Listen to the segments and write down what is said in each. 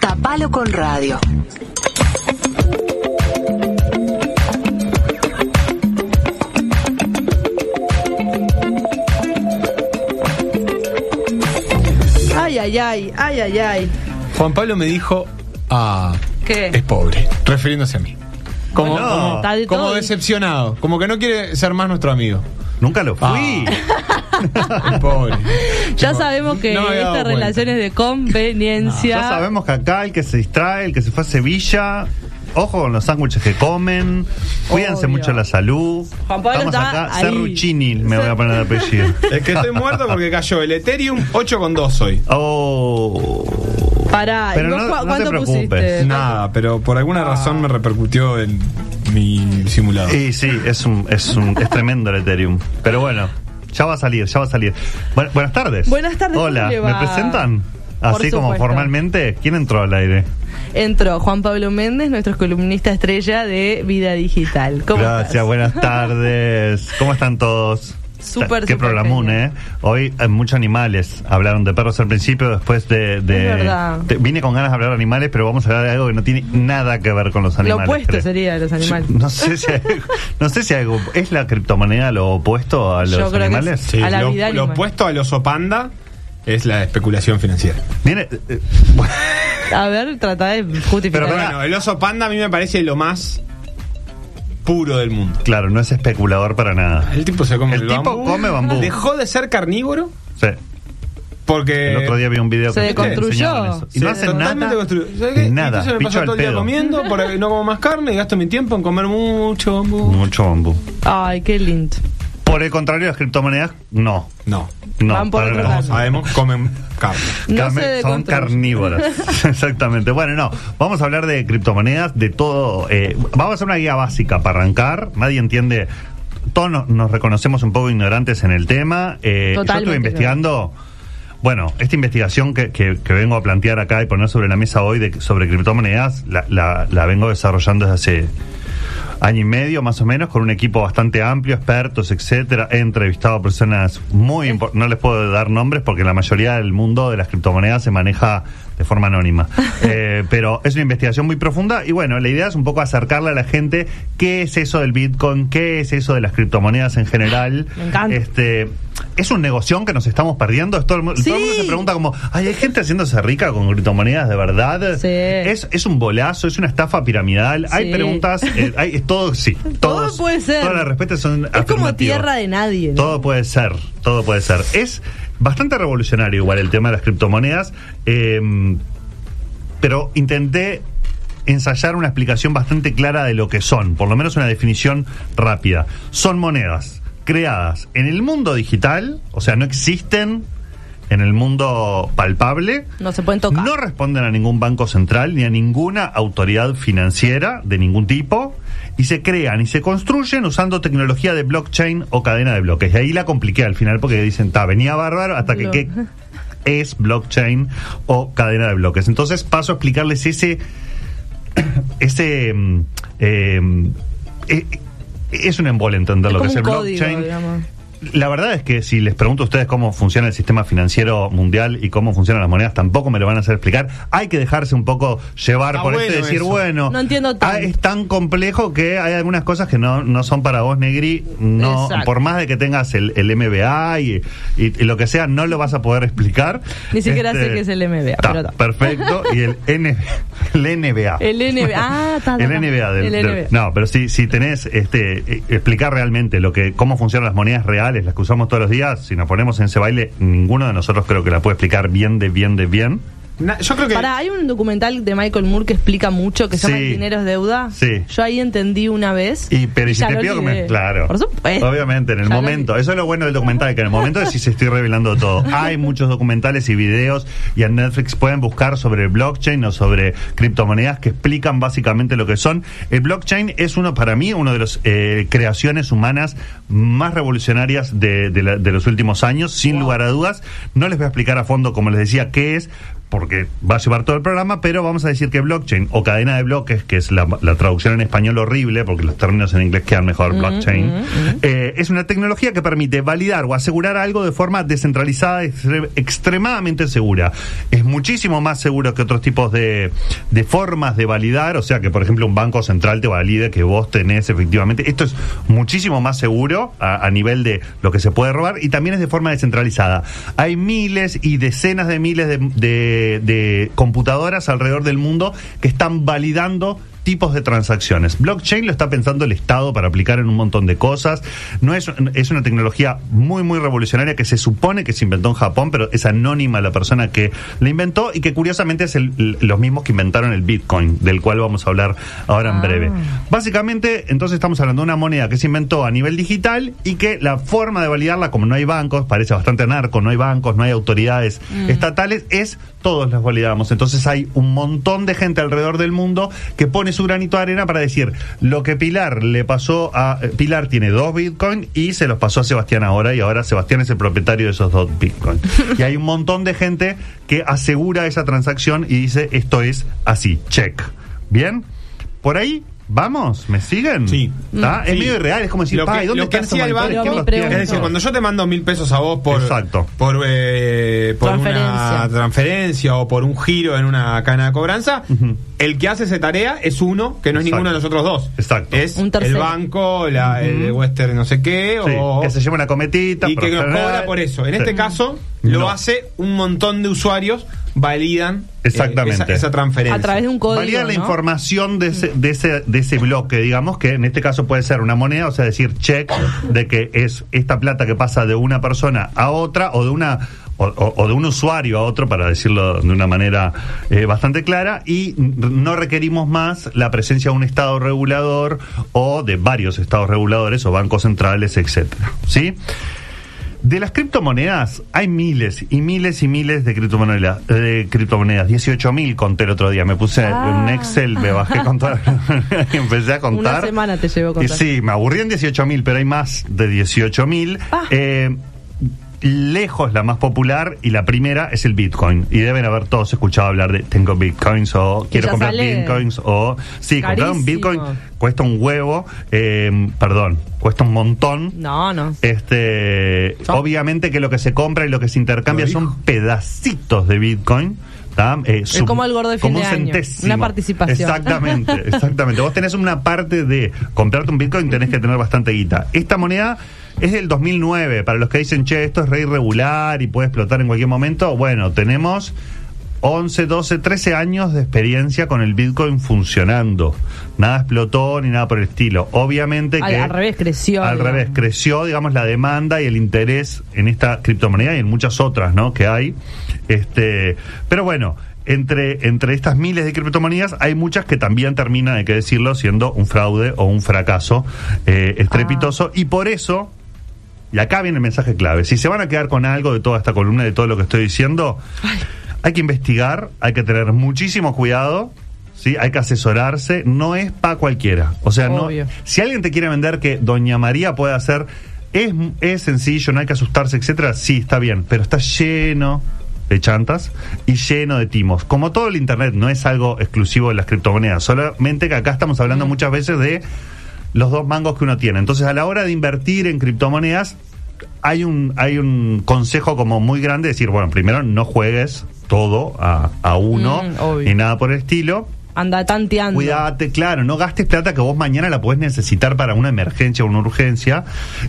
Tapalo con radio. Ay, ay, ay, ay, ay, ay. Juan Pablo me dijo, ah, ¿Qué? es pobre, refiriéndose a mí. Como, Bueno, como- está de como todo. decepcionado, como que no quiere ser más nuestro amigo. Nunca lo Ah. fui. Es pobre. Ya sabemos que no esta cuenta. relación es de conveniencia. Ya sabemos que acá el que se distrae, el que se fue a Sevilla, ojo con los sándwiches que comen, cuídense Obvio. mucho la salud. Juan Pablo Estamos está acá, ahí. Cerruchini me voy a poner de apellido. Es que estoy muerto porque cayó el Ethereum 8,2 hoy. Oh. Pará, ¿y Pero no- cu- no te ¿cuánto preocupes. pusiste? Nada, pero por alguna razón me repercutió en mi simulador. Y sí, es un, es un, es tremendo el Ethereum. Pero bueno, ya va a salir, ya va a salir. Bu- buenas tardes. Buenas tardes, Hola, ¿cómo le ¿me presentan? Así como formalmente, ¿quién entró al aire? Entró Juan Pablo Méndez, nuestro columnista estrella de Vida Digital. ¿Cómo Gracias, estás? buenas tardes. ¿Cómo están todos? Súper, Qué programón, genial. ¿eh? Hoy hay muchos animales. Hablaron de perros al principio, después de. de- Es verdad. de- vine con ganas de hablar de animales, pero vamos a hablar de algo que no tiene nada que ver con los Lo animales. opuesto creo. sería de los animales. No sé si hay, no sé si hay algo. ¿Es la criptomoneda lo opuesto a Yo los creo que animales? sí. a la lo, vida lo opuesto al oso panda es la especulación financiera. Viene. eh, A ver, trata de justificar. Pero Bueno, el oso panda a mí me parece lo más puro del mundo. claro, no es especulador para nada. El tipo se come El el, tipo bambú. come bambú. Dejó de ser carnívoro Sí. porque El otro día vi un video Se que deconstruyó. Y no hacen nada. construyó. ¿Sabes qué? Nada, Entonces me paso al todo el día pedo. comiendo porque no como más carne y gasto mi tiempo en comer mucho bambú. Mucho bambú. Ay, qué lindo. Por el contrario, las criptomonedas, no. No. No, Van por otro. Sabemos, comen carne. No Carne- se son carnívoras. Exactamente. Bueno, no. Vamos a hablar de criptomonedas, de todo. eh, vamos a hacer una guía básica para arrancar. Nadie entiende. Todos nos, nos reconocemos un poco ignorantes en el tema. Eh, yo estuve investigando. Bueno, esta investigación que, que- que vengo a plantear acá y poner sobre la mesa hoy de, sobre criptomonedas, la, la- la vengo desarrollando desde hace año y medio más o menos con un equipo bastante amplio, expertos, etcétera. He entrevistado a personas muy importantes, no les puedo dar nombres porque la mayoría del mundo de las criptomonedas se maneja de forma anónima. Eh, pero es una investigación muy profunda y bueno, la idea es un poco acercarle a la gente qué es eso del Bitcoin, qué es eso de las criptomonedas en general. Me encanta. Este, es un negocio que nos estamos perdiendo. Todo, el, Sí. todo el mundo se pregunta como, "Ay, hay gente haciéndose rica con criptomonedas de verdad. Sí. Es, es un bolazo, es una estafa piramidal. Hay preguntas, eh, hay, todo, sí. Todo puede ser. Todas las respuestas son Es como tierra de nadie. ¿no? Todo puede ser, todo puede ser. Es bastante revolucionario igual el tema de las criptomonedas, eh, pero intenté ensayar una explicación bastante clara de lo que son, por lo menos una definición rápida. Son monedas creadas en el mundo digital, o sea, no existen en el mundo palpable. No se pueden tocar. No responden a ningún banco central ni a ninguna autoridad financiera de ningún tipo y se crean y se construyen usando tecnología de blockchain o cadena de bloques. Y ahí la compliqué al final porque dicen, ta, venía bárbaro hasta que qué es blockchain o cadena de bloques. Entonces paso a explicarles ese ese mm, eh, eh, es un embole entender Es lo que es el código, blockchain. digamos. La verdad es que si les pregunto a ustedes cómo funciona el sistema financiero mundial y cómo funcionan las monedas, tampoco me lo van a hacer explicar. Hay que dejarse un poco llevar Está por esto y bueno decir, eso. bueno, No entiendo tanto. ah, es tan complejo que hay algunas cosas que no, no son para vos, Negri. No, Exacto. por más de que tengas el, el MBA y, y- y lo que sea, no lo vas a poder explicar. Ni siquiera Este, sé qué es el MBA, ta, pero ta. Perfecto. Y el, N, el NBA. El NBA. Ah, ta, El. NBA del, El del- no, pero si, si tenés este eh, explicar realmente lo que cómo funcionan las monedas reales, las que usamos todos los días, si nos ponemos en ese baile, ninguno de nosotros creo que la puede explicar bien de bien de bien. Na- yo creo que. Pará, hay un documental de Michael Moore que explica mucho, que se llama. El dinero es deuda. Sí. Yo ahí entendí una vez. Y pero y si te pido que me claro. Por supuesto. Obviamente, en el Ya momento. Eso es lo bueno del documental, que en el momento de si se estoy revelando todo. Hay muchos documentales y videos y en Netflix pueden buscar sobre el blockchain o sobre criptomonedas que explican básicamente lo que son. El blockchain es uno, para mí, uno de las creaciones humanas más revolucionarias de, de la- de los últimos años, sin lugar a dudas. No les voy a explicar a fondo, como les decía, qué es, porque va a llevar todo el programa, pero vamos a decir que blockchain o cadena de bloques, que es la, la traducción en español horrible, porque los términos en inglés quedan mejor, blockchain, eh, es una tecnología que permite validar o asegurar algo de forma descentralizada y extre- extremadamente segura. Es muchísimo más seguro que otros tipos de, de formas de validar, o sea que, por ejemplo, un banco central te valide que vos tenés efectivamente. Esto es muchísimo más seguro a, a nivel de lo que se puede robar y también es de forma descentralizada. Hay miles y decenas de miles de, de- de computadoras alrededor del mundo que están validando tipos de transacciones. Blockchain lo está pensando el Estado para aplicar en un montón de cosas. No es, es una tecnología muy, muy revolucionaria que se supone que se inventó en Japón, pero es anónima la persona que la inventó y que curiosamente es el- los mismos que inventaron el Bitcoin, del cual vamos a hablar ahora en Ah. breve. Básicamente, entonces estamos hablando de una moneda que se inventó a nivel digital y que la forma de validarla, como no hay bancos, parece bastante narco, no hay bancos, no hay autoridades estatales, es todos las validamos. Entonces hay un montón de gente alrededor del mundo que pone su granito de arena para decir lo que Pilar le pasó a eh, Pilar tiene dos Bitcoin y se los pasó a Sebastián ahora y ahora Sebastián es el propietario de esos dos Bitcoin. y hay un montón de gente que asegura esa transacción y dice esto es así, check. ¿Bien? Por ahí ¿Vamos? ¿Me siguen? Sí. ¿Está? Es Sí. medio irreal, es como decir, Lo "Pa, que- ¿y dónde lo que están esos hacía el banco- ¿Quién los Pero mi tiene?" Es decir, cuando yo te mando mil pesos a vos por, Exacto. por, eh, por una Transferencia. transferencia o por un giro en una cadena de cobranza, el que hace esa tarea es uno que no es Exacto. ninguno de los otros dos. Exacto. Es Un el banco, la, el Western no sé qué, Sí, o que se lleva una cometita. y que nos cobra por eso. En Sí. este caso, lo No. hace un montón de usuarios, validan eh, Exactamente. esa, esa transferencia. A través de un código. Valida la información de ese, de, ese, de ese bloque, digamos, que en este caso puede ser una moneda, o sea, decir check de que es esta plata que pasa de una persona a otra o de una o, o- o de un usuario a otro, para decirlo de una manera eh, bastante clara, y no requerimos más la presencia de un Estado regulador o de varios Estados reguladores o bancos centrales, etcétera. ¿Sí? De las criptomonedas hay miles y miles y miles de criptomonedas. De criptomonedas. 18.000 conté el otro día. Me puse Ah. en un Excel, me bajé a contar. y empecé a contar. Una semana te llevó a Y contar. sí, me aburrí en 18.000, pero hay más de 18.000. Ah. Eh, lejos la más popular y la primera es el Bitcoin. Y deben haber todos escuchado hablar de tengo Bitcoins o quiero comprar sale Bitcoins o... Sí, comprar un. Bitcoin cuesta un huevo, eh, perdón, cuesta un montón. No, no. Este, No. obviamente que lo que se compra y lo que se intercambia son pedacitos de Bitcoin. Eh, sub- como el gordo de fin como de un año, centésimo. una participación. Exactamente, exactamente. Vos tenés una parte de comprarte un Bitcoin, tenés que tener bastante guita. Esta moneda es del 2009. Para los que dicen, che, esto es re irregular y puede explotar en cualquier momento, bueno, tenemos 11, 12, 13 años de experiencia con el Bitcoin funcionando. Nada explotó ni nada por el estilo. Obviamente que... al revés, creció, Al digamos. revés, creció, digamos, la demanda y el interés en esta criptomoneda y en muchas otras, ¿no? Que hay. Este, pero bueno, entre, entre estas miles de criptomonedas hay muchas que también terminan, hay que decirlo, siendo un fraude o un fracaso eh, estrepitoso. Y por eso, y acá viene el mensaje clave, si se van a quedar con algo de toda esta columna, de todo lo que estoy diciendo, hay que investigar, hay que tener muchísimo cuidado. Sí, hay que asesorarse, no es para cualquiera. O sea, no, si alguien te quiere vender que Doña María puede hacer, es, es sencillo, no hay que asustarse, etcétera, sí, está bien, pero está lleno de chantas y lleno de timos. Como todo el internet no es algo exclusivo de las criptomonedas, solamente que acá estamos hablando muchas veces de los dos mangos que uno tiene. Entonces, a la hora de invertir en criptomonedas, hay un, hay un consejo como muy grande, decir, bueno, primero no juegues todo a, a uno Mm, ni nada por el estilo. Anda tanteando. Cuídate, claro, no gastes plata que vos mañana la podés necesitar para una emergencia o una urgencia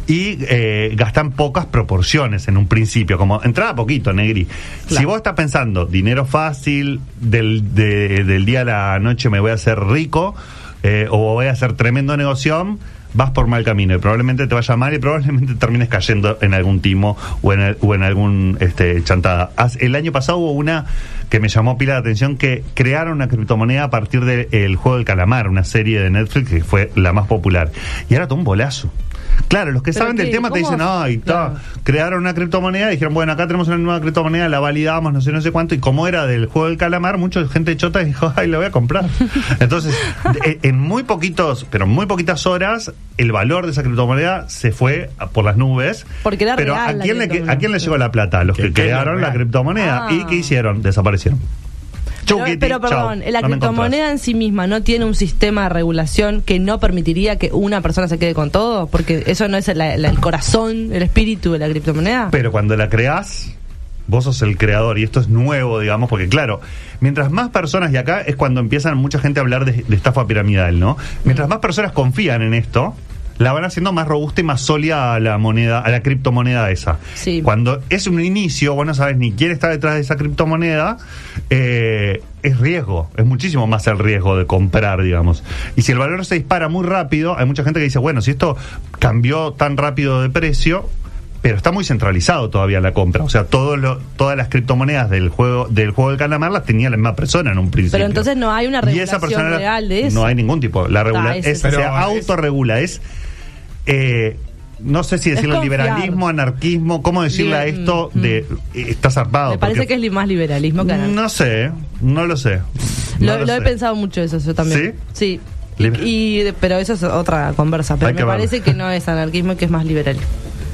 y eh, gastan pocas proporciones en un principio, como entrada poquito, Negri. Si vos estás pensando dinero fácil, del, de- del día a la noche me voy a hacer rico eh, o voy a hacer tremendo negocio, vas por mal camino y probablemente te vaya mal y probablemente termines cayendo en algún timo o en, el- o en algún este, chantada. El año pasado hubo una que me llamó pila de atención que crearon una criptomoneda a partir del juego del calamar, una serie de Netflix que fue la más popular. Y era todo un bolazo. Claro, los que ¿Pero saben del tema te dicen, ay, está, Claro. crearon una criptomoneda y dijeron, bueno, acá tenemos una nueva criptomoneda, la validamos, no sé, no sé cuánto, y como era del juego del calamar, mucha gente chota dijo, ay, la voy a comprar. Entonces, en muy poquitos, pero en muy poquitas horas, el valor de esa criptomoneda se fue a- por las nubes. Porque era pero real ¿a la quién, le, criptomoneda. ¿a quién le llegó la plata? A los Que- crearon la criptomoneda. Ah. ¿Y qué hicieron? Desaparecieron. Pero, Chuquiti, pero chau, perdón, la no criptomoneda en sí misma no tiene un sistema de regulación que no permitiría que una persona se quede con todo, porque eso no es el corazón, el espíritu de la criptomoneda. Pero cuando la creás, vos sos el creador y esto es nuevo, digamos, porque claro, mientras más personas, y acá es cuando empiezan mucha gente a hablar de, de estafa piramidal, ¿no? Mientras más personas confían en esto, la van haciendo más robusta y más sólida a la moneda, a la criptomoneda esa. Sí. Cuando es un inicio, vos no sabes ni quién está detrás de esa criptomoneda, eh, es riesgo, es muchísimo más el riesgo de comprar, digamos. Y si el valor se dispara muy rápido, hay mucha gente que dice, bueno, si esto cambió tan rápido de precio, pero está muy centralizado todavía la compra. O sea, todo lo, todas las criptomonedas del juego del juego del calamar las tenía la misma persona en un principio. Pero entonces no hay una Y esa regulación persona real de eso. No hay ningún tipo. La regula Ah, es, se autorregula. Es. Eh, no sé si confiar. liberalismo, anarquismo, cómo decirle a esto de. eh, está zarpado. Me parece porque- que es más liberalismo que anarquismo. No sé, no lo sé. lo, he pensado mucho eso yo también. Sí. Liber- Y, y- pero eso es otra conversa. Pero Hay me que parece que no es anarquismo y que es más liberalismo.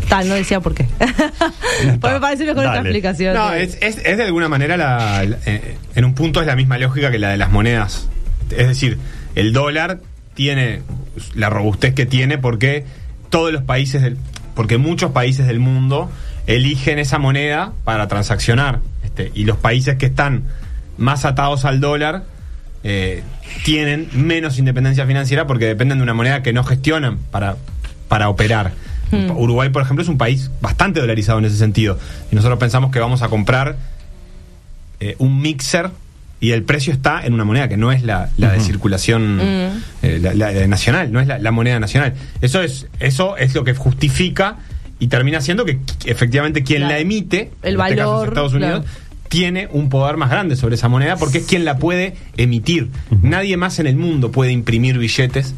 Tal, no decía por qué. pues me parece mejor esta Dale. explicación. No, es, es, es de alguna manera, la, la- eh, en un punto es la misma lógica que la de las monedas. Es decir, el dólar tiene la robustez que tiene porque todos los países, del, porque muchos países del mundo eligen esa moneda para transaccionar. Este, y los países que están más atados al dólar eh, tienen menos independencia financiera porque dependen de una moneda que no gestionan para, para operar. Hmm. Uruguay, por ejemplo, es un país bastante dolarizado en ese sentido. Y nosotros pensamos que vamos a comprar eh, un mixer y el precio está en una moneda que no es la, la de circulación Mm. eh, la, la de nacional, no es la, la moneda nacional. Eso es, eso es lo que justifica y termina siendo que qu- efectivamente quien Claro. la emite, El en este caso es valor, Estados Unidos, claro. tiene un poder más grande sobre esa moneda porque es quien la puede emitir. Nadie más en el mundo puede imprimir billetes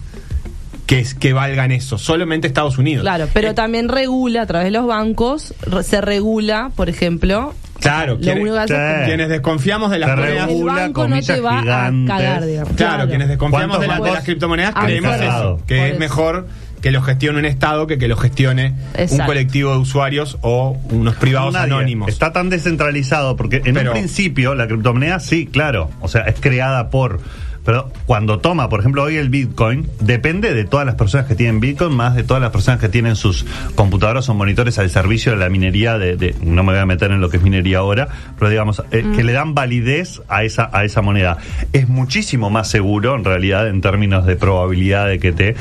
que, es, que valgan eso, solamente Estados Unidos. Claro, pero Eh, también regula a través de los bancos, re- se regula, por ejemplo. Claro, quienes- quienes desconfiamos de las monedas. el banco no te va a cagar, digamos. Claro, quienes desconfiamos ¿Cuántos de, la- de las criptomonedas han creemos eso, que Por es eso. mejor que lo gestione un Estado que que lo gestione un colectivo de usuarios o unos privados Nadie. anónimos. Está tan descentralizado porque en Pero- un principio la criptomoneda sí, claro, o sea, es creada por pero cuando toma, por ejemplo, hoy el Bitcoin, depende de todas las personas que tienen Bitcoin, más de todas las personas que tienen sus computadoras o monitores al servicio de la minería de, de- no me voy a meter en lo que es minería ahora, pero digamos, eh, que le dan validez a esa, a esa moneda. Es muchísimo más seguro, en realidad, en términos de probabilidad de que te,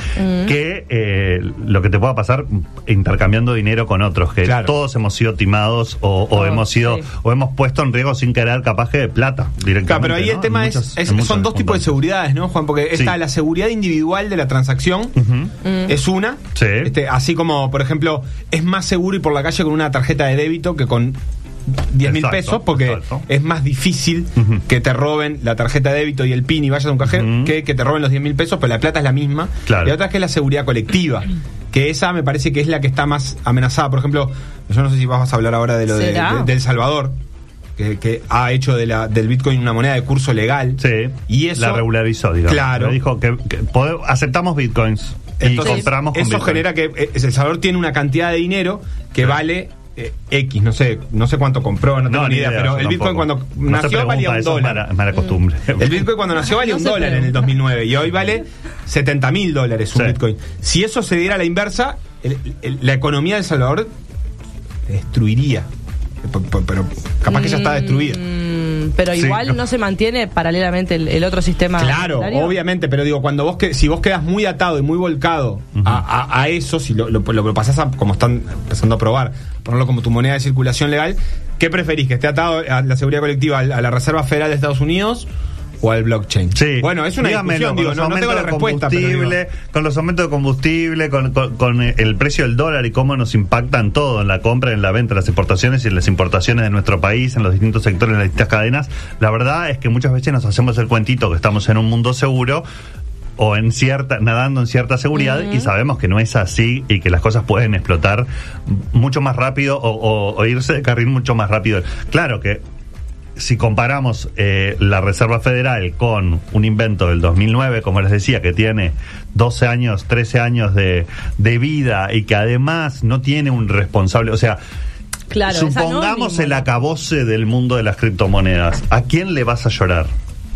que eh, lo que te pueda pasar intercambiando dinero con otros, que Claro. todos hemos sido timados o, o Todos, hemos sido, sí. o hemos puesto en riesgo sin querer capaz que de plata directamente. Claro, pero ahí ¿no? el tema es, muchas- es- son dos tipos de circunstancias. Seguridades, ¿no, Juan? Porque está Sí. la seguridad individual de la transacción, es una, Sí. este, así como, por ejemplo, es más seguro ir por la calle con una tarjeta de débito que con 10 mil pesos, porque exacto. es más difícil que te roben la tarjeta de débito y el PIN y vayas a un cajero que que te roben los 10 mil pesos, pero la plata es la misma. Claro. Y otra es que es la seguridad colectiva, que esa me parece que es la que está más amenazada. Por ejemplo, yo no sé si vas a hablar ahora de lo de- de El Salvador. Que, que ha hecho de la, del Bitcoin una moneda de curso legal. Sí, Y eso. la regularizó, digamos. Claro. Le dijo que, aceptamos bitcoins y Entonces, compramos con eso genera que eh, El Salvador tiene una cantidad de dinero que Sí. vale eh, X, no sé, no sé cuánto compró, no tengo ni idea, pero el Bitcoin cuando No nació valía un dólar. mala- es mala costumbre. El Bitcoin cuando nació valía No un dólar en el pregunta. 2009 y hoy vale 70 mil dólares un Sí. Bitcoin. Si eso se diera a la inversa, el- el- la economía de El Salvador destruiría. Pero capaz que ya está destruida. Mm, pero Sí, igual no. no se mantiene paralelamente el, el otro sistema. Claro, obviamente, pero digo, cuando vos que, si vos quedas muy atado y muy volcado a, a- a eso, si lo, lo, lo pasás a, como están empezando a probar, ponerlo como tu moneda de circulación legal, ¿qué preferís? ¿Que esté atado a la seguridad colectiva, a la Reserva Federal de Estados Unidos o al blockchain? Sí. Bueno, es una Dígamelo, discusión, con digo, los no, no tengo la pero combustible, con los aumentos de combustible, con, con- con el precio del dólar y cómo nos impactan todo en la compra, en la venta, en las exportaciones y en las importaciones de nuestro país, en los distintos sectores, en las distintas cadenas. La verdad es que muchas veces nos hacemos el cuentito que estamos en un mundo seguro. o en cierta, nadando en cierta seguridad y sabemos que no es así y que las cosas pueden explotar mucho más rápido o, o- o irse de carril mucho más rápido. Claro que si comparamos eh, la Reserva Federal con un invento del 2009, como les decía, que tiene 12 años, 13 años de, de vida y que además no tiene un responsable, o sea, Claro, supongamos el acabose del mundo de las criptomonedas, ¿a quién le vas a llorar?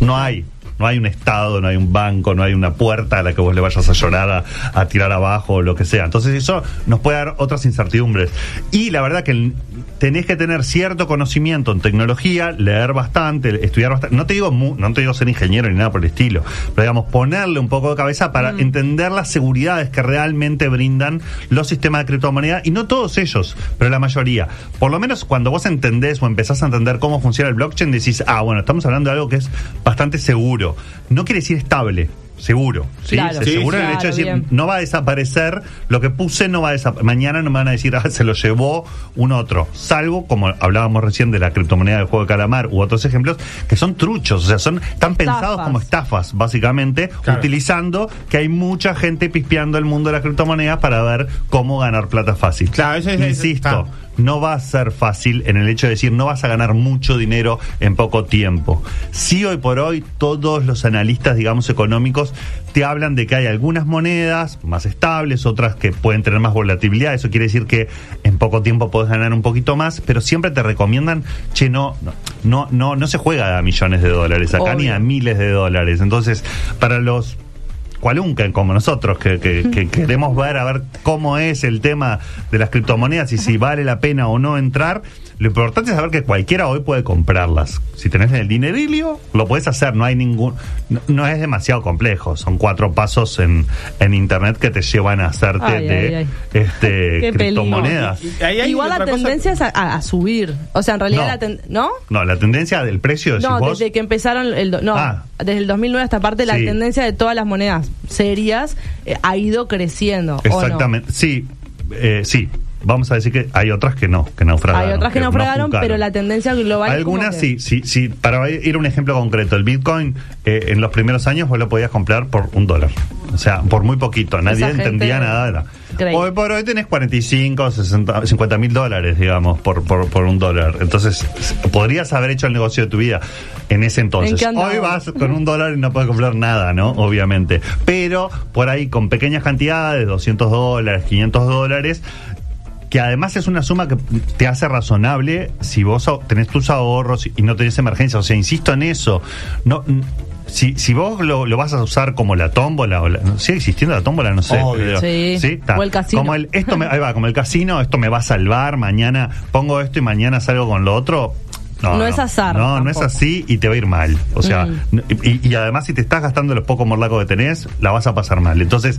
No hay. No hay un Estado, no hay un banco, no hay una puerta a la que vos le vayas a llorar, a, a tirar abajo o lo que sea. Entonces eso nos puede dar otras incertidumbres. Y la verdad que el- tenés que tener cierto conocimiento en tecnología, leer bastante, estudiar bastante. No te digo mu- no te digo ser ingeniero ni nada por el estilo, pero digamos ponerle un poco de cabeza para Mm. entender las seguridades que realmente brindan los sistemas de criptomoneda y no todos ellos, pero la mayoría. Por lo menos cuando vos entendés o empezás a entender cómo funciona el blockchain, decís, ah, bueno, estamos hablando de algo que es bastante seguro. No quiere decir estable. Seguro, ¿sí? Claro. Se- Sí, seguro en el claro, hecho de decir, bien. no va a desaparecer, lo que puse no va a desaparecer, mañana no me van a decir, ah, se lo llevó un otro, salvo, como hablábamos recién de la criptomoneda del juego de calamar u otros ejemplos, que son truchos, o sea, son están Estafas. pensados como estafas, básicamente, Claro. utilizando que hay mucha gente pispeando el mundo de las criptomonedas para ver cómo ganar plata fácil. Claro, eso es- eso Insisto. No va a ser fácil en el hecho de decir no vas a ganar mucho dinero en poco tiempo. Sí, hoy por hoy todos los analistas, digamos, económicos te hablan de que hay algunas monedas más estables, otras que pueden tener más volatilidad. Eso quiere decir que en poco tiempo puedes ganar un poquito más, pero siempre te recomiendan, che, no, no, no, no, no se juega a millones de dólares acá ni a miles de dólares. Entonces, para los cualunca como nosotros que, que- que queremos ver a ver cómo es el tema de las criptomonedas y si vale la pena o no entrar lo importante es saber que cualquiera hoy puede comprarlas si tenés el dinerilio lo puedes hacer no hay ningún no, no es demasiado complejo son cuatro pasos en, en internet que te llevan a hacerte Ay, de ay, ay. este criptomonedas Igual la cosa- tendencia es a, subir. O sea, en realidad No. la ten- ¿No? no la tendencia del precio No, vos desde que empezaron el no, Ah. desde el 2009 hasta parte la Sí. tendencia de todas las monedas serias eh, ha ido creciendo. exactamente sí eh, sí Vamos a decir que hay otras que no, que naufragaron. Hay otras que naufragaron, pero la tendencia global Algunas sí, sí, sí. Para ir a un ejemplo concreto, el Bitcoin eh, en los primeros años vos lo podías comprar por un dólar. O sea, por muy poquito. Nadie entendía nada de la. Hoy por hoy tenés 45, 60, 50 mil dólares, digamos, por, por, por un dólar. Entonces, podrías haber hecho el negocio de tu vida en ese entonces. Hoy vas con un dólar y no puedes comprar nada, ¿no? Obviamente. Pero por ahí, con pequeñas cantidades, 200 dólares, 500 dólares, que además es una suma que te hace razonable si vos tenés tus ahorros y no tenés emergencia. O sea, insisto en eso. No, n- si, si vos lo, lo vas a usar como la tómbola, o la, sigue existiendo la tómbola, no sé. Obvio. Sí. Está. O el casino. Como el, esto me, ahí va, como el casino, esto me va a salvar, mañana pongo esto y mañana salgo con lo otro. No es azar No, no es así y te va a ir mal. O sea, Mm. y, y además si te estás gastando los pocos morlacos que tenés, la vas a pasar mal. Entonces,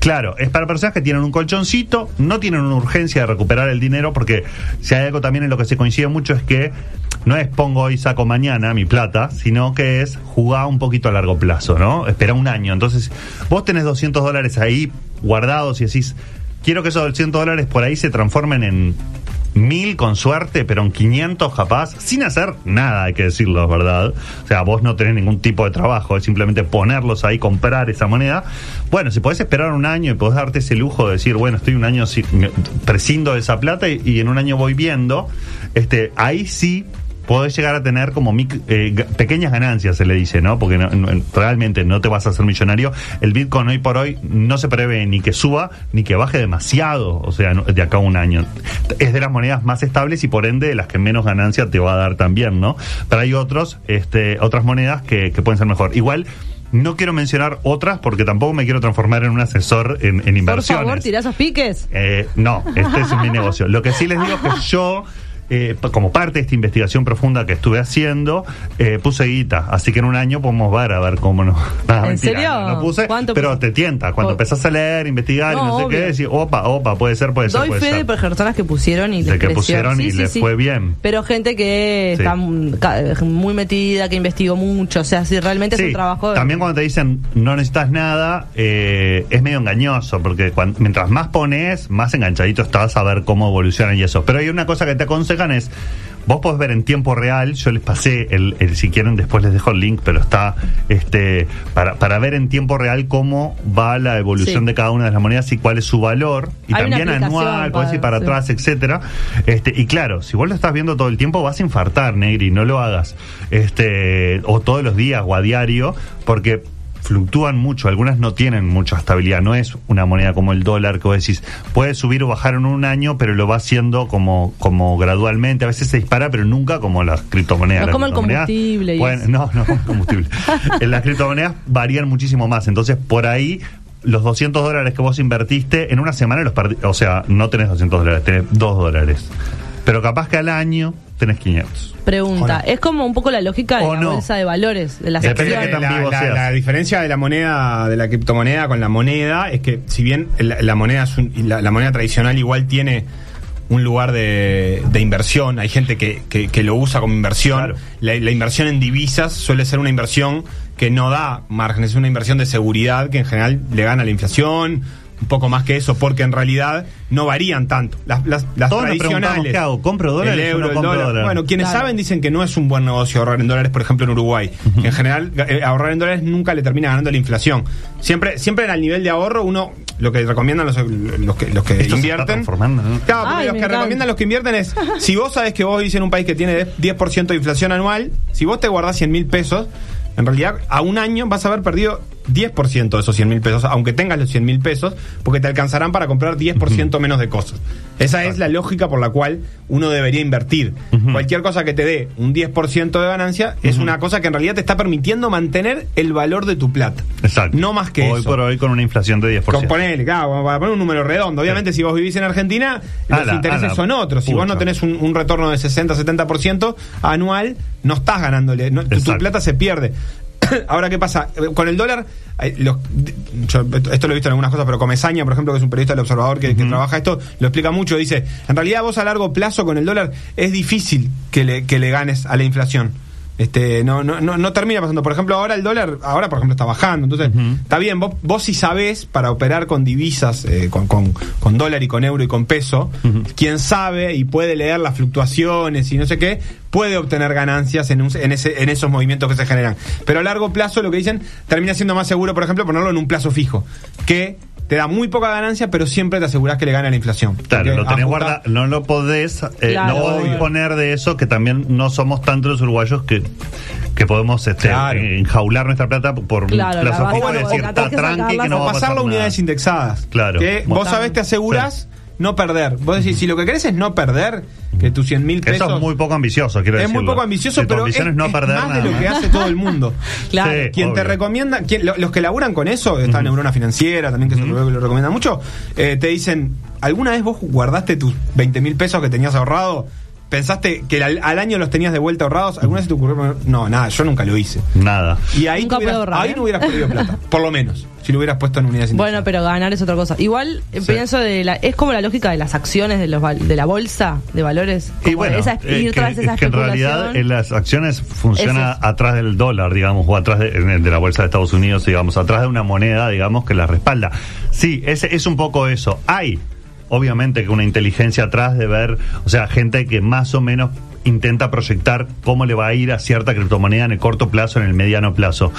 claro, es para personas que tienen un colchoncito, no tienen una urgencia de recuperar el dinero, porque si hay algo también en lo que se coincide mucho es que no es pongo hoy saco mañana mi plata, sino que es jugar un poquito a largo plazo, ¿no? Espera un año. Entonces, vos tenés 200 dólares ahí guardados y decís, quiero que esos 200 dólares por ahí se transformen en mil con suerte, pero en 500 capaz, sin hacer nada, hay que decirlo, ¿verdad? O sea, vos no tenés ningún tipo de trabajo, es simplemente ponerlos ahí, comprar esa moneda. Bueno, si podés esperar un año y podés darte ese lujo de decir, bueno, estoy un año, prescindo de esa plata y, y en un año voy viendo, este, ahí sí podés llegar a tener como mic- eh, pequeñas ganancias, se le dice, ¿no? Porque no- no- realmente no te vas a hacer millonario. El Bitcoin hoy por hoy no se prevé ni que suba ni que baje demasiado, o sea, no- de acá a un año. Es de las monedas más estables y por ende de las que menos ganancia te va a dar también, ¿no? Pero hay otros, este, otras monedas que, que pueden ser mejor. Igual. No quiero mencionar otras porque tampoco me quiero transformar en un asesor en, en Por inversiones. favor, tirá esos piques. Eh, no, este es mi negocio. Lo que sí les digo es que yo, eh, como parte de esta investigación profunda que estuve haciendo, eh, puse guita. Así que en un año podemos ver a ver cómo no. Nada, ¿En mentira, serio? No, no puse, ¿Cuánto pero te tienta. Cuando Oh. empezás a leer, investigar y No, no sé qué, decís, opa, opa, puede ser, puede ser, Doy fe ser. de personas que pusieron y De les que creció. pusieron y les fue bien. Pero gente que Sí. está muy metida, que investigó mucho. O sea, si realmente es Sí, un trabajo. de- También cuando te dicen no necesitas nada, eh, es medio engañoso, porque mientras más pones, más enganchadito estás a ver cómo evolucionan y eso. Pero hay una cosa que te es, vos podés ver en tiempo real, yo les pasé, el, el- si quieren después les dejo el link, pero está este para, para ver en tiempo real cómo va la evolución Sí. de cada una de las monedas y cuál es su valor, y Hay también anual, podés ir para- para sí. atrás, etcétera. Este, y claro, si vos lo estás viendo todo el tiempo, vas a infartar, Negri, no lo hagas. Este, o todos los días o a diario, porque fluctúan mucho, algunas no tienen mucha estabilidad, no es una moneda como el dólar que vos decís, puede subir o bajar en un año, pero lo va haciendo como, como gradualmente, a veces se dispara, pero nunca como las criptomonedas. No Las como el combustible eso. no, no como el combustible. En las criptomonedas varían muchísimo más, entonces por ahí los 200 dólares que vos invertiste, en una semana los o sea, no tenés 200 dólares, tenés 2 dólares. Pero capaz que al año tenés 500. Pregunta, es como un poco la lógica de ¿O la no? bolsa de valores, de las Depende de acciones. qué tan la, vivo la- la diferencia de la moneda, de la criptomoneda con la moneda, es que si bien la, la moneda es un- la, la moneda tradicional igual tiene un lugar de, de inversión, hay gente que, que- que lo usa como inversión. Claro. La, la inversión en divisas suele ser una inversión que no da márgenes, es una inversión de seguridad que en general le gana la inflación, un poco más que eso, porque en realidad no varían tanto. Las, las, las Todos nos tradicionales. ¿qué hago? ¿Compro dólares el o el compro dólar. dólares? Bueno, quienes Claro. saben dicen que no es un buen negocio ahorrar en dólares, por ejemplo, en Uruguay. En general, eh, ahorrar en dólares nunca le termina ganando la inflación. Siempre, siempre en el nivel de ahorro, uno, lo que recomiendan los, los que, los que Esto se está invierten. transformando, ¿no? Claro, porque Ay, los que encanta. recomiendan los que invierten es, si vos sabés que vos vivís en un país que tiene 10% de inflación anual, si vos te guardás 100 mil pesos, en realidad a un año vas a haber perdido 10% de esos 100 mil pesos, aunque tengas los 100 mil pesos, porque te alcanzarán para comprar 10% menos de cosas. Esa es la lógica por la cual uno debería invertir. Cualquier cosa que te dé un 10% de ganancia es una cosa que en realidad te está permitiendo mantener el valor de tu plata. Exacto. No más que hoy eso. por hoy con una inflación de 10%. Con claro, para poner un número redondo. Obviamente, si vos vivís en Argentina, los intereses ala, son otros. Si vos no tenés un, un retorno de 60-70% anual, no estás ganándole. no- tu, plata se pierde. Ahora, ¿qué pasa? Eh, Con el dólar, los- yo esto lo he visto en algunas cosas, pero Comesaña, por ejemplo, que es un periodista del Observador que, que trabaja esto, lo explica mucho. Dice: En realidad, vos a largo plazo con el dólar es difícil que le, que le ganes a la inflación. Este, no, no, no, no termina pasando. Por ejemplo, ahora el dólar, ahora por ejemplo está bajando. Entonces, está bien, vos, vos si sabés para operar con divisas, eh, con, con, con dólar y con euro y con peso, quien sabe y puede leer las fluctuaciones y no sé qué, puede obtener ganancias en, un- en, ese, en esos movimientos que se generan. Pero a largo plazo, lo que dicen, termina siendo más seguro, por ejemplo, ponerlo en un plazo fijo, que te da muy poca ganancia, pero siempre te asegurás que le gana la inflación. Claro, lo tenés guardado, no lo podés, eh, Claro, no podés disponer de eso, que también no somos tantos los uruguayos que, que podemos este, Claro. enjaular nuestra plata por Claro, un plazo la fijo vas y a- decir, está tranqui que no va a pasar pasarlo a nada". unidades indexadas. Claro. Que Bueno. vos sabés, te aseguras no perder. Vos decís, si lo que querés es no perder, que tus 100 mil pesos. Eso es muy poco ambicioso, quiero es decirlo. muy poco ambicioso, Si pero es, es no es perder más nada de lo que hace todo el mundo. Claro. Sí, Quien te recomienda, quien- lo- los que laburan con eso, está Neurona Financiera también, que es que lo recomienda mucho, eh, te dicen, ¿alguna vez vos guardaste tus 20 mil pesos que tenías ahorrado? ¿Pensaste que al, al año los tenías de vuelta ahorrados? ¿Alguna vez se te ocurrió? No, nada, yo nunca lo hice. Nada. Y ahí, Nunca hubieras- ahorrar, ahí ¿eh? no hubieras perdido plata, por lo menos, si lo hubieras puesto en unidades Bueno, pero ganar es otra cosa. Igual eh, Sí. pienso de la, es como la lógica de las acciones de los val- de la bolsa de valores. Y bueno, esa, eh, ir que, tras esa es que en realidad en las acciones funciona Es atrás del dólar, digamos, o atrás de, de la bolsa de Estados Unidos, digamos, atrás de una moneda, digamos, que la respalda. Sí, ese es un poco eso. Hay, obviamente, que una inteligencia atrás de ver, o sea, gente que más o menos intenta proyectar cómo le va a ir a cierta criptomoneda en el corto plazo, en el mediano plazo.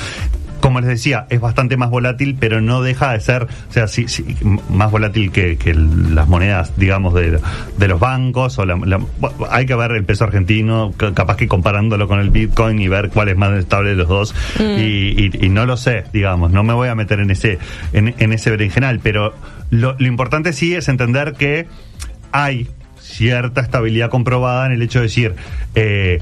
Como les decía, es bastante más volátil, pero no deja de ser, o sea, sí, sí, más volátil que, las monedas, digamos, de, de los bancos. o la- la- Hay que ver el peso argentino, ca- capaz que comparándolo con el Bitcoin y ver cuál es más estable de los dos. Y, y- y no lo sé, digamos, no me voy a meter en ese, en, en ese berenjenal, pero lo, lo importante sí es entender que hay cierta estabilidad comprobada en el hecho de decir, eh,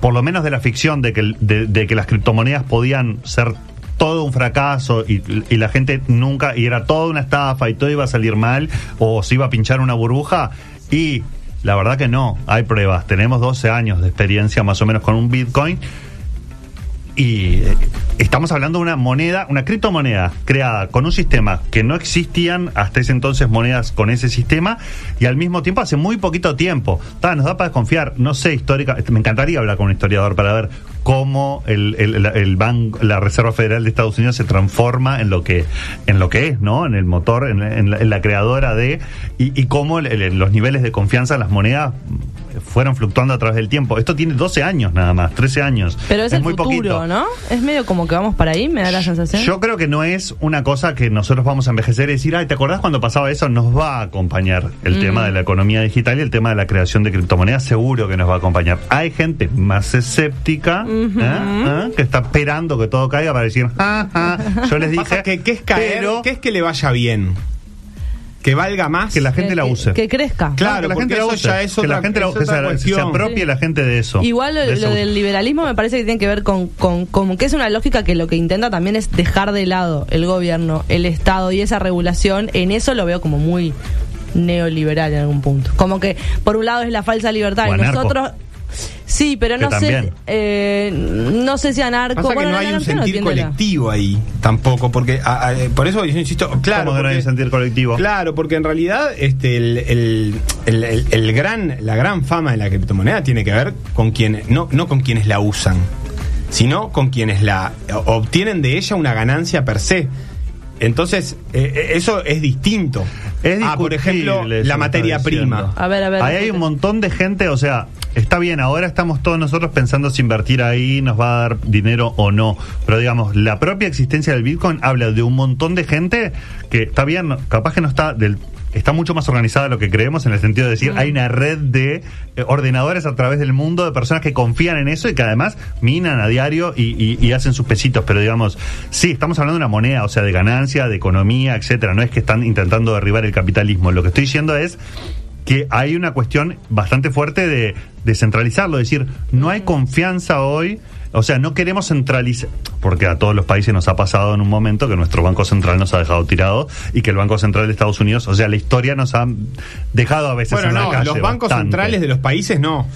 por lo menos de la ficción de que, de que las criptomonedas podían ser todo un fracaso y, y la gente nunca, y era toda una estafa y todo iba a salir mal o se iba a pinchar una burbuja. Y la verdad que no, hay pruebas, tenemos 12 años de experiencia más o menos con un Bitcoin y eh, estamos hablando de una moneda, una criptomoneda creada con un sistema que no existían hasta ese entonces monedas con ese sistema y al mismo tiempo hace muy poquito tiempo. Ta, nos da para desconfiar, no sé, histórica, me encantaría hablar con un historiador para ver cómo el, el, el banco, la Reserva Federal de Estados Unidos se transforma en lo que, en lo que es, ¿no? En el motor, en, en la, en la creadora de, y, y cómo el- el- los niveles de confianza en las monedas fueron fluctuando a través del tiempo. Esto tiene 12 años nada más, 13 años. Pero es, el muy futuro, poquito. ¿no? Es medio como que vamos para ahí, me da la sensación. Yo creo que no es una cosa que nosotros vamos a envejecer y decir, ay, ¿te acordás cuando pasaba eso? Nos va a acompañar el tema de la economía digital y el tema de la creación de criptomonedas, seguro que nos va a acompañar. Hay gente más escéptica ¿eh? ¿Eh? que está esperando que todo caiga para decir, "Ja, ja". yo les dije que, ¿qué es caer? pero ¿Qué es que le vaya bien? Que valga más. que la gente que, la que- use. Que crezca. Claro, que la gente la use, ya es que la gente la- que se- se, apropie Sí. la gente de eso. Igual lo, de lo del liberalismo me parece que tiene que ver con, con, con que es una lógica que lo que intenta también es dejar de lado el gobierno, el Estado y esa regulación. En eso lo veo como muy neoliberal en algún punto. Como que por un lado es la falsa libertad y nosotros... Sí, pero no sé, eh, no sé si anarco. Pasa que bueno, no hay un no sentir colectivo ahí tampoco, porque a- a- eh, por eso yo insisto, claro, ¿Cómo que no hay porque- sentir colectivo? Claro, porque en realidad este el, el- el- el- el gran la gran fama de la criptomoneda tiene que ver con quienes no no con quienes la usan, sino con quienes la obtienen de ella una ganancia per se. Entonces, eh, eh, eso es distinto. Es a, por ejemplo, la materia prima. A ver, a ver. Ahí hay un montón de gente, o sea, está bien, ahora estamos todos nosotros pensando si invertir ahí nos va a dar dinero o no. Pero digamos, la propia existencia del Bitcoin habla de un montón de gente que está bien, capaz que no está del está mucho más organizada de lo que creemos en el sentido de decir, hay una red de eh, ordenadores a través del mundo de personas que confían en eso y que además minan a diario y, y- y hacen sus pesitos, pero digamos, sí, estamos hablando de una moneda, o sea, de ganancia, de economía, etcétera, no es que están intentando derribar el capitalismo, lo que estoy diciendo es que hay una cuestión bastante fuerte de descentralizarlo, es decir, no hay confianza hoy, o sea, no queremos centralizar, porque a todos los países nos ha pasado en un momento que nuestro Banco Central nos ha dejado tirado y que el Banco Central de Estados Unidos, o sea, la historia nos ha dejado a veces Bueno, en la no, calle los bancos bastante. centrales de los países no.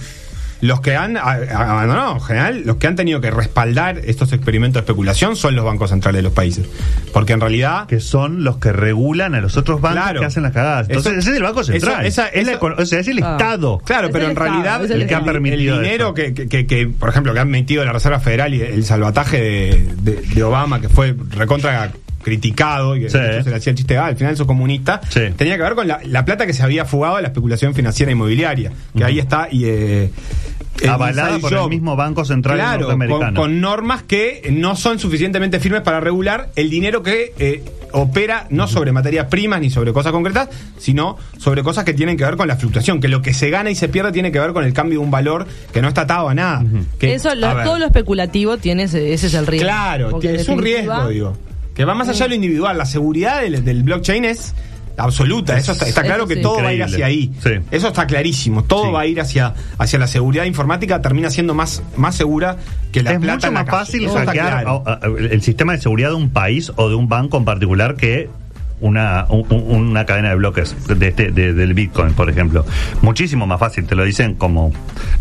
Los que han abandonado, en general, los que han tenido que respaldar estos experimentos de especulación son los bancos centrales de los países. Porque en realidad. que son los que regulan a los otros bancos Claro. que hacen las cagadas. Entonces, Eso- ese es el Banco Central. eso- esa- es, la eso- econo- o sea, es el Ah. Estado. Claro, Es pero el en Estado, realidad es el el, que ha permitido dinero eso. que, que- que, por ejemplo, que han metido la Reserva Federal y el salvataje de, de- de Obama, que fue recontra criticado y que Sí. se le hacía el chiste, ah, al final sos comunista, Sí. tenía que ver con la, la plata que se había fugado de la especulación financiera inmobiliaria, que ahí está y eh, el Avalada por el job. mismo Banco Central Claro, norteamericano. Con, con normas que no son suficientemente firmes para regular el dinero que eh, opera no sobre materias primas ni sobre cosas concretas, sino sobre cosas que tienen que ver con la fluctuación, que lo que se gana y se pierde tiene que ver con el cambio de un valor que no está atado a nada. Que, Eso, lo- a todo lo especulativo tiene ese, ese es el riesgo. Claro, es un riesgo, digo. Que va más allá de lo individual. La seguridad del, del blockchain es absoluta. Eso está, está claro que sí. todo va a ir hacia ahí. Sí. Eso está clarísimo. Todo Sí. va a ir hacia, hacia la seguridad informática. Termina siendo más, más segura que la es plata mucho en la más calle. fácil hackear claro. el sistema de seguridad de un país o de un banco en particular que una, un- un- una cadena de bloques de este, de- del Bitcoin, por ejemplo. Muchísimo más fácil, te lo dicen como...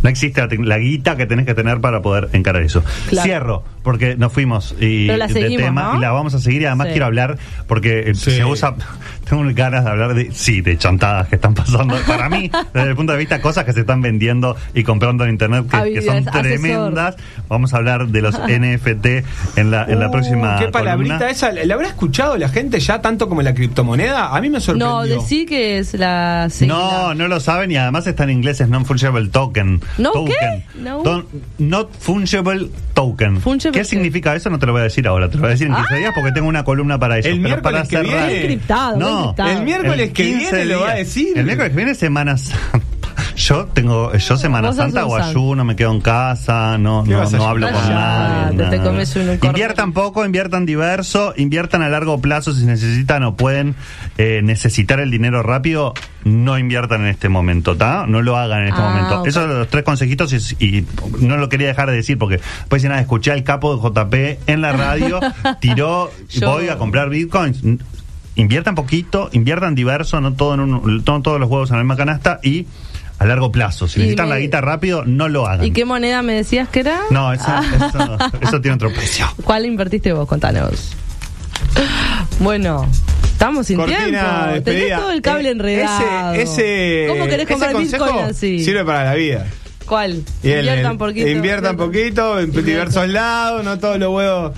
No existe la, guita que tenés que tener para poder encarar eso. Claro. Cierro, porque nos fuimos y, Pero la de seguimos, tema ¿no? y la vamos a seguir y además Sí. quiero hablar porque eh, Sí. se usa... Tengo ganas de hablar de, sí, de chantadas que están pasando. Para mí, desde el punto de vista, cosas que se están vendiendo y comprando en internet que, que son tremendas. Vamos a hablar de los NFT en la, en la Uh, próxima. ¿Qué palabrita columna. esa? ¿La habrá escuchado la gente ya tanto como la criptomoneda? A mí me sorprendió. No, decí que es la sigla. No, no lo saben y además está en inglés, es non-fungible token. ¿No token. qué? No. Don- not fungible token. Fungible ¿Qué significa eso? No te lo voy a decir ahora, te lo voy a decir en 15 Ah. días porque tengo una columna para eso. El Pero miércoles para que cerrar- viene. Está encriptado, está No, el miércoles El que 15 viene lo va a decir. El miércoles que viene es Semana Santa. Yo tengo, yo Semana Santa un guayú, no me quedo en casa, no, ¿Qué no, vas a no hablo con Ah, nadie. te- te. Inviertan poco, inviertan diverso, inviertan a largo plazo si necesitan o pueden eh, necesitar el dinero rápido, no inviertan en este momento, ¿está? No lo hagan en este Ah, momento. Esos son los tres consejitos y, y no lo quería dejar de decir porque después nada, escuché al capo de JP en la radio, tiró, Yo- voy a comprar bitcoins. Inviertan poquito, inviertan diverso, no todo en un, no todos los huevos en la misma canasta y a largo plazo. Si necesitan me- la guita rápido, no lo hagan. ¿Y qué moneda me decías que era? No, eso, Ah. eso, eso tiene otro precio. ¿Cuál invertiste vos? Contanos. Bueno, estamos sin Cortina tiempo. Tenés todo el cable Eh, enredado. Ese, ese, ¿Cómo querés comprar Bitcoin así? Sirve para la vida. ¿Cuál? Inviertan eh, poquito. inviertan poquito en diversos lados, no todos los huevos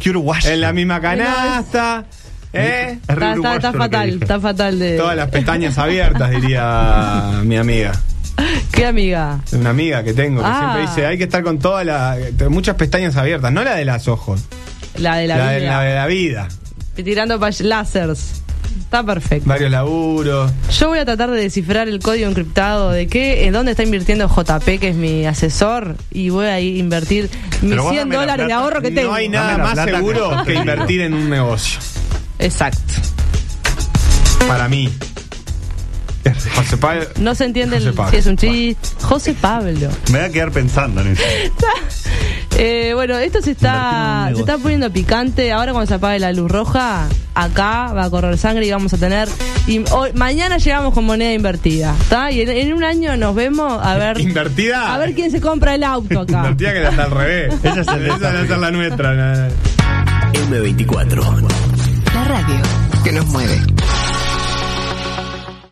en la misma canasta. ¿Eh? Es re Está, está- está fatal, está fatal de. Todas las pestañas abiertas, diría mi amiga. ¿Qué amiga? Una amiga que tengo que Ah. siempre dice, hay que estar con todas las muchas pestañas abiertas, no la de las ojos, La de la, la, de, vida. la de la vida. Tirando lásers. Está perfecto. Varios laburos. Yo voy a tratar de descifrar el código encriptado de qué, en dónde está invirtiendo JP, que es mi asesor, y voy a ir a invertir mis Pero vos 100 dame la dólares de ahorro que No tengo. hay Dame nada más seguro que invertir en un negocio. Exacto. Para mí. José Pablo. No se entiende el- si es un chiste. José Pablo. Me voy a quedar pensando en eso. Eh, bueno, esto se está, se está poniendo picante. Ahora cuando se apague la luz roja, acá va a correr sangre y vamos a tener... Y hoy- mañana llegamos con moneda invertida. ¿Está? Y en, en un año nos vemos a ver... ¿Invertida? A ver quién se compra el auto acá. Invertida que la está al revés. Es Esa ser la nuestra. M24. La radio que nos mueve.